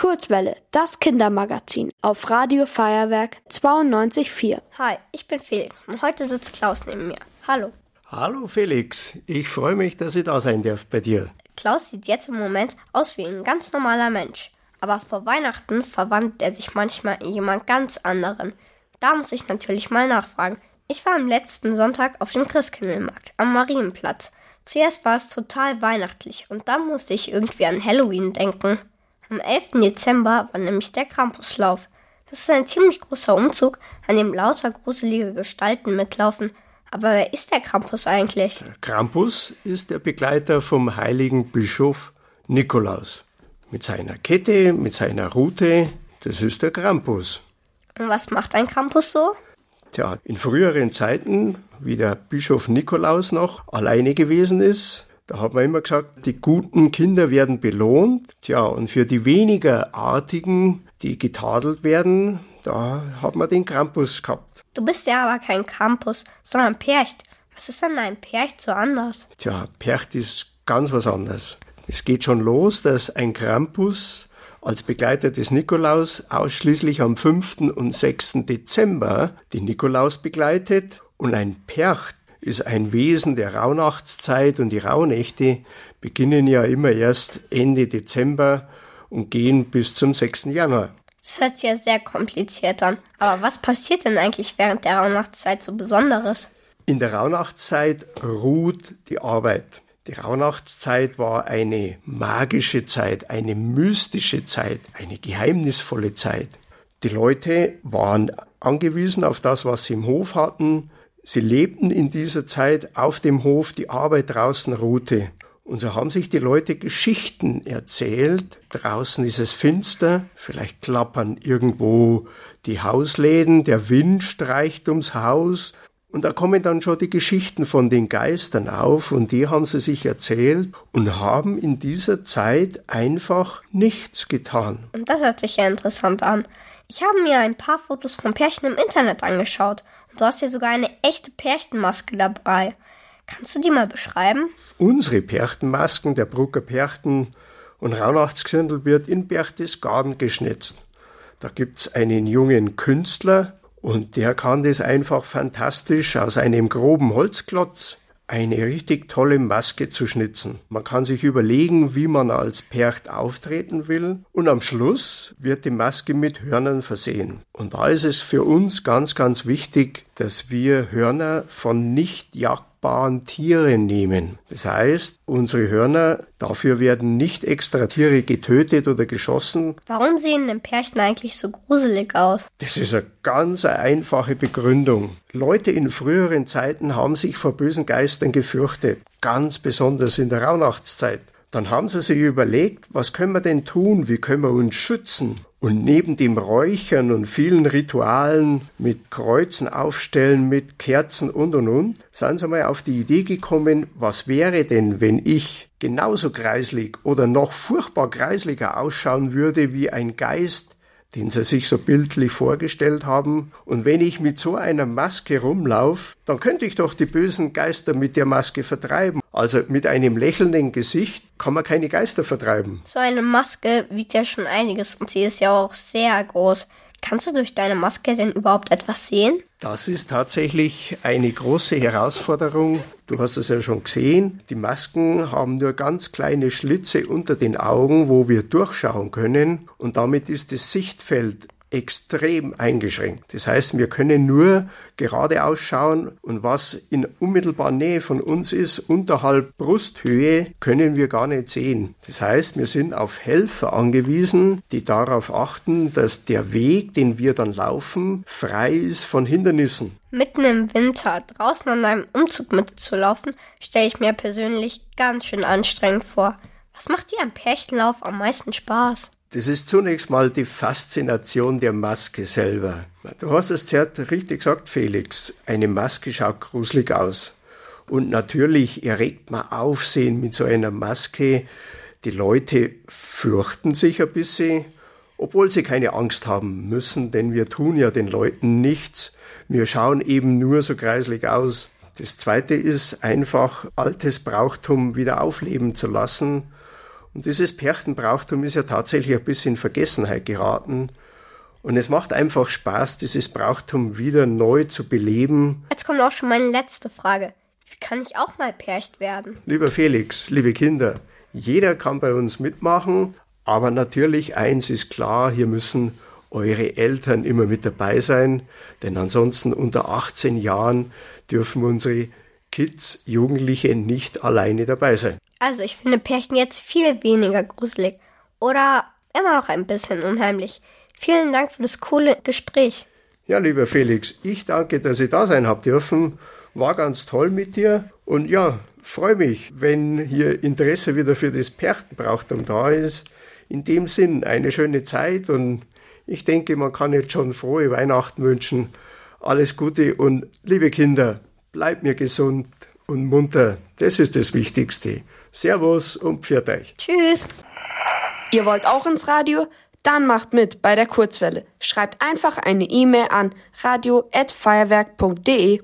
Kurzwelle, das Kindermagazin auf Radio Feuerwerk 92.4. Hi, ich bin Felix und heute sitzt Klaus neben mir. Hallo. Hallo Felix, ich freue mich, dass ich da sein darf bei dir. Klaus sieht jetzt im Moment aus wie ein ganz normaler Mensch. Aber vor Weihnachten verwandelt er sich manchmal in jemand ganz anderen. Da muss ich natürlich mal nachfragen. Ich war am letzten Sonntag auf dem Christkindlmarkt am Marienplatz. Zuerst war es total weihnachtlich und dann musste ich irgendwie an Halloween denken. Am 11. Dezember war nämlich der Krampuslauf. Das ist ein ziemlich großer Umzug, an dem lauter gruselige Gestalten mitlaufen. Aber wer ist der Krampus eigentlich? Der Krampus ist der Begleiter vom heiligen Bischof Nikolaus. Mit seiner Kette, mit seiner Rute, das ist der Krampus. Und was macht ein Krampus so? Tja, in früheren Zeiten, wie der Bischof Nikolaus noch alleine gewesen ist, da hat man immer gesagt, die guten Kinder werden belohnt. Tja, und für die weniger Artigen, die getadelt werden, da hat man den Krampus gehabt. Du bist ja aber kein Krampus, sondern Percht. Was ist denn ein Percht so anders? Tja, Percht ist ganz was anderes. Es geht schon los, dass ein Krampus als Begleiter des Nikolaus ausschließlich am 5. und 6. Dezember den Nikolaus begleitet und ein Percht ist ein Wesen der Rauhnachtszeit und die Rauhnächte beginnen ja immer erst Ende Dezember und gehen bis zum 6. Januar. Das hört sich ja sehr kompliziert an. Aber was passiert denn eigentlich während der Rauhnachtszeit so Besonderes? In der Rauhnachtszeit ruht die Arbeit. Die Rauhnachtszeit war eine magische Zeit, eine mystische Zeit, eine geheimnisvolle Zeit. Die Leute waren angewiesen auf das, was sie im Hof hatten, Sie lebten in dieser Zeit auf dem Hof, die Arbeit draußen ruhte. Und so haben sich die Leute Geschichten erzählt. Draußen ist es finster, vielleicht klappern irgendwo die Hausläden, der Wind streicht ums Haus. Und da kommen dann schon die Geschichten von den Geistern auf und die haben sie sich erzählt und haben in dieser Zeit einfach nichts getan. Und das hört sich ja interessant an. Ich habe mir ein paar Fotos von Pärchen im Internet angeschaut und du hast ja sogar eine echte Pärchenmaske dabei. Kannst du die mal beschreiben? Unsere Perchtenmasken, der Brucker Perchten und Raunachtsgesindel wird in Berchtesgaden geschnitzt. Da gibt's einen jungen Künstler und der kann das einfach fantastisch aus einem groben Holzklotz eine richtig tolle Maske zu schnitzen. Man kann sich überlegen, wie man als Percht auftreten will und am Schluss wird die Maske mit Hörnern versehen. Und da ist es für uns ganz, ganz wichtig, dass wir Hörner von nicht jagd jagdbaren Tiere nehmen. Das heißt, unsere Hörner, dafür werden nicht extra Tiere getötet oder geschossen. Warum sehen denn Pärchen eigentlich so gruselig aus? Das ist eine ganz einfache Begründung. Leute in früheren Zeiten haben sich vor bösen Geistern gefürchtet, ganz besonders in der Rauhnachtszeit. Dann haben sie sich überlegt, was können wir denn tun, wie können wir uns schützen? Und neben dem Räuchern und vielen Ritualen mit Kreuzen aufstellen, mit Kerzen und und und, sind sie mal auf die Idee gekommen, was wäre denn, wenn ich genauso kreislig oder noch furchtbar kreisliger ausschauen würde wie ein Geist, den sie sich so bildlich vorgestellt haben. Und wenn ich mit so einer Maske rumlaufe, dann könnte ich doch die bösen Geister mit der Maske vertreiben. Also mit einem lächelnden Gesicht kann man keine Geister vertreiben. So eine Maske wiegt ja schon einiges und sie ist ja auch sehr groß. Kannst du durch deine Maske denn überhaupt etwas sehen? Das ist tatsächlich eine große Herausforderung. Du hast es ja schon gesehen. Die Masken haben nur ganz kleine Schlitze unter den Augen, wo wir durchschauen können. Und damit ist das Sichtfeld extrem eingeschränkt. Das heißt, wir können nur geradeaus schauen und was in unmittelbarer Nähe von uns ist, unterhalb Brusthöhe, können wir gar nicht sehen. Das heißt, wir sind auf Helfer angewiesen, die darauf achten, dass der Weg, den wir dann laufen, frei ist von Hindernissen. Mitten im Winter draußen an einem Umzug mitzulaufen, stelle ich mir persönlich ganz schön anstrengend vor. Was macht dir am Pärchenlauf am meisten Spaß? Das ist zunächst mal die Faszination der Maske selber. Du hast es zuerst richtig gesagt, Felix. Eine Maske schaut gruselig aus. Und natürlich erregt man Aufsehen mit so einer Maske. Die Leute fürchten sich ein bisschen, obwohl sie keine Angst haben müssen, denn wir tun ja den Leuten nichts. Wir schauen eben nur so kreislig aus. Das zweite ist einfach, altes Brauchtum wieder aufleben zu lassen Und dieses Perchtenbrauchtum ist ja tatsächlich ein bisschen in Vergessenheit geraten. Und es macht einfach Spaß, dieses Brauchtum wieder neu zu beleben. Jetzt kommt auch schon meine letzte Frage. Wie kann ich auch mal Percht werden? Lieber Felix, liebe Kinder, jeder kann bei uns mitmachen, aber natürlich eins ist klar, hier müssen eure Eltern immer mit dabei sein, denn ansonsten unter 18 Jahren dürfen unsere Kids, Jugendliche nicht alleine dabei sein. Also ich finde Pärchen jetzt viel weniger gruselig oder immer noch ein bisschen unheimlich. Vielen Dank für das coole Gespräch. Ja, lieber Felix, ich danke, dass ich da sein habt dürfen. War ganz toll mit dir und ja, freue mich, wenn hier Interesse wieder für das Perchtenbrauchtum da ist. In dem Sinn eine schöne Zeit und ich denke, man kann jetzt schon frohe Weihnachten wünschen. Alles Gute und liebe Kinder, bleibt mir gesund und munter. Das ist das Wichtigste. Servus und pfiat euch. Tschüss. Ihr wollt auch ins Radio? Dann macht mit bei der Kurzwelle. Schreibt einfach eine E-Mail an radio@feuerwerk.de.